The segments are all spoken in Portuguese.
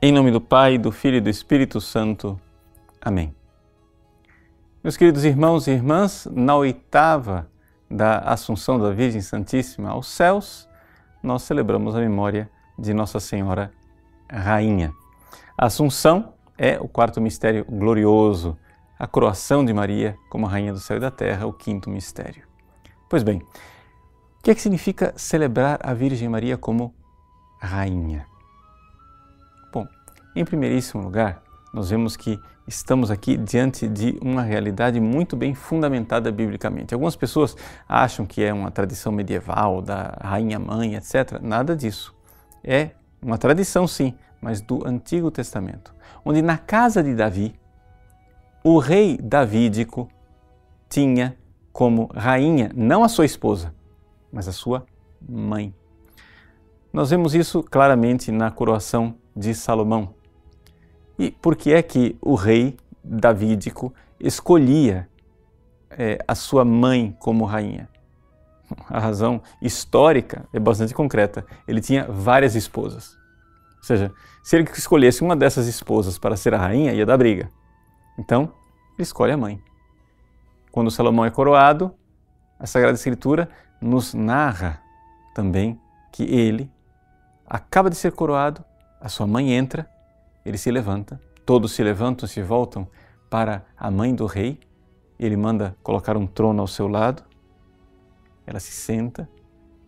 Em nome do Pai, do Filho e do Espírito Santo. Amém. Meus queridos irmãos e irmãs, na oitava da Assunção da Virgem Santíssima aos céus, nós celebramos a memória de Nossa Senhora Rainha. A Assunção é o quarto mistério glorioso, a coroação de Maria como Rainha do céu e da terra, o quinto mistério. Pois bem, o que, é que significa celebrar a Virgem Maria como Rainha? Em primeiríssimo lugar, nós vemos que estamos aqui diante de uma realidade muito bem fundamentada biblicamente. Algumas pessoas acham que é uma tradição medieval da rainha mãe, etc. Nada disso. É uma tradição sim, mas do Antigo Testamento, onde na casa de Davi, o rei davídico tinha como rainha não a sua esposa, mas a sua mãe. Nós vemos isso claramente na coroação de Salomão. E por que é que o rei davídico escolhia é, a sua mãe como rainha? A razão histórica é bastante concreta. Ele tinha várias esposas. Ou seja, se ele escolhesse uma dessas esposas para ser a rainha, ia dar briga. Então, ele escolhe a mãe. Quando Salomão é coroado, a Sagrada Escritura nos narra também que ele acaba de ser coroado, a sua mãe entra ele se levanta, todos se levantam, se voltam para a mãe do rei, ele manda colocar um trono ao seu lado, ela se senta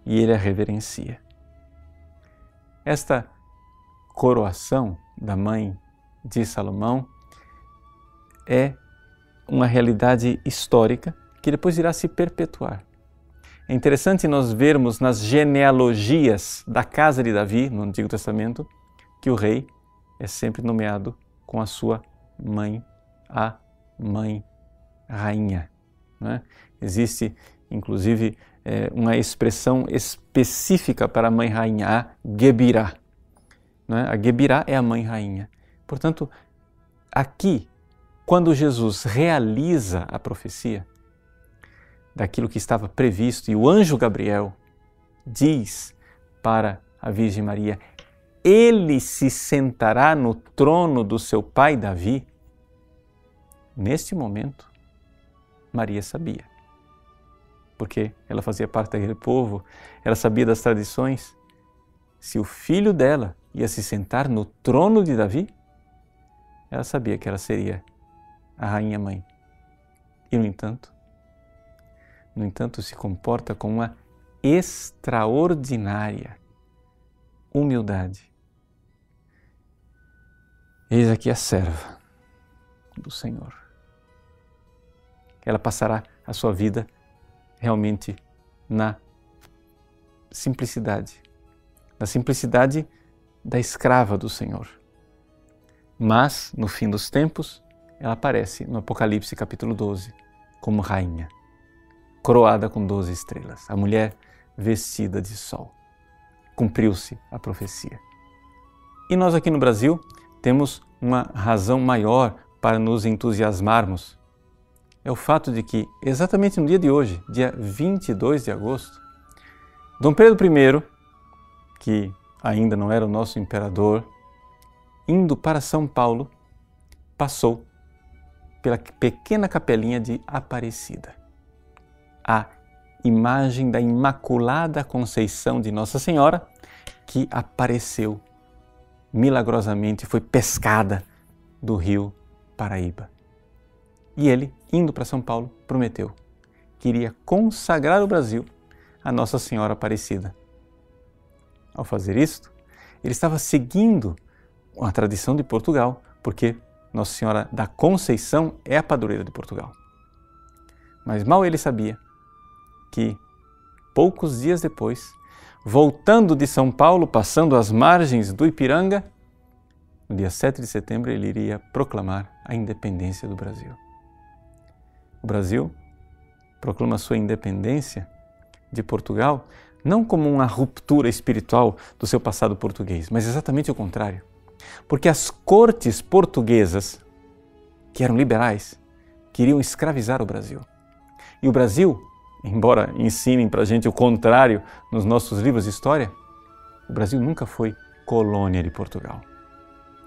e ele a reverencia. Esta coroação da mãe de Salomão é uma realidade histórica que depois irá se perpetuar. É interessante nós vermos nas genealogias da casa de Davi, no Antigo Testamento, que o rei é sempre nomeado com a sua mãe, a mãe rainha. Né? Existe, inclusive, é, uma expressão específica para a mãe rainha, a Gebirá. Né? A Gebirá é a mãe rainha. Portanto, aqui, quando Jesus realiza a profecia daquilo que estava previsto, e o anjo Gabriel diz para a Virgem Maria: ele se sentará no trono do seu pai Davi? Neste momento, Maria sabia. Porque ela fazia parte daquele povo, ela sabia das tradições. Se o filho dela ia se sentar no trono de Davi, ela sabia que ela seria a rainha mãe. E no entanto, no entanto, se comporta com uma extraordinária humildade. Eis aqui a serva do Senhor. Ela passará a sua vida realmente na simplicidade, na simplicidade da escrava do Senhor. Mas, no fim dos tempos, ela aparece no Apocalipse capítulo 12 como rainha, coroada com doze estrelas, a mulher vestida de sol cumpriu-se a profecia. E nós aqui no Brasil temos uma razão maior para nos entusiasmarmos. É o fato de que, exatamente no dia de hoje, dia 22 de agosto, Dom Pedro I, que ainda não era o nosso imperador, indo para São Paulo, passou pela pequena capelinha de Aparecida. A imagem da Imaculada Conceição de Nossa Senhora, que apareceu milagrosamente, foi pescada do rio Paraíba. E ele, indo para São Paulo, prometeu que iria consagrar o Brasil a Nossa Senhora Aparecida. Ao fazer isto, ele estava seguindo a tradição de Portugal, porque Nossa Senhora da Conceição é a padroeira de Portugal. Mas mal ele sabia que, poucos dias depois, voltando de São Paulo, passando as margens do Ipiranga, no dia 7 de setembro ele iria proclamar a independência do Brasil. O Brasil proclama sua independência de Portugal não como uma ruptura espiritual do seu passado português, mas exatamente o contrário. Porque as cortes portuguesas, que eram liberais, queriam escravizar o Brasil. E o Brasil embora ensinem para a gente o contrário nos nossos livros de história, o Brasil nunca foi colônia de Portugal.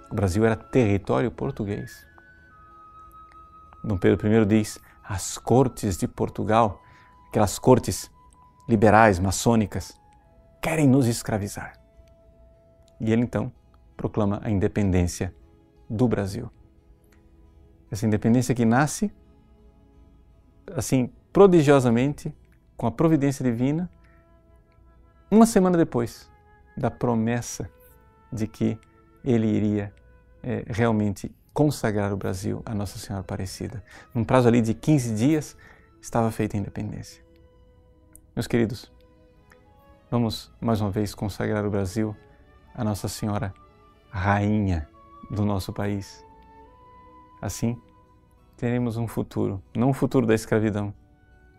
O Brasil era território português. Dom Pedro I diz: as cortes de Portugal, aquelas cortes liberais, maçônicas, querem nos escravizar. E ele então proclama a independência do Brasil. Essa independência que nasce assim prodigiosamente com a providência divina uma semana depois da promessa de que ele iria é, realmente consagrar o Brasil a Nossa Senhora Aparecida. Num prazo ali de 15 dias estava feita a independência. Meus queridos, vamos mais uma vez consagrar o Brasil a Nossa Senhora Rainha do nosso país. Assim, teremos um futuro, não o futuro da escravidão,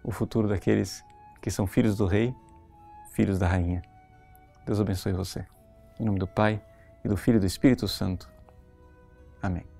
o futuro daqueles que são filhos do Rei, filhos da Rainha. Deus abençoe você. Em nome do Pai, e do Filho e do Espírito Santo. Amém.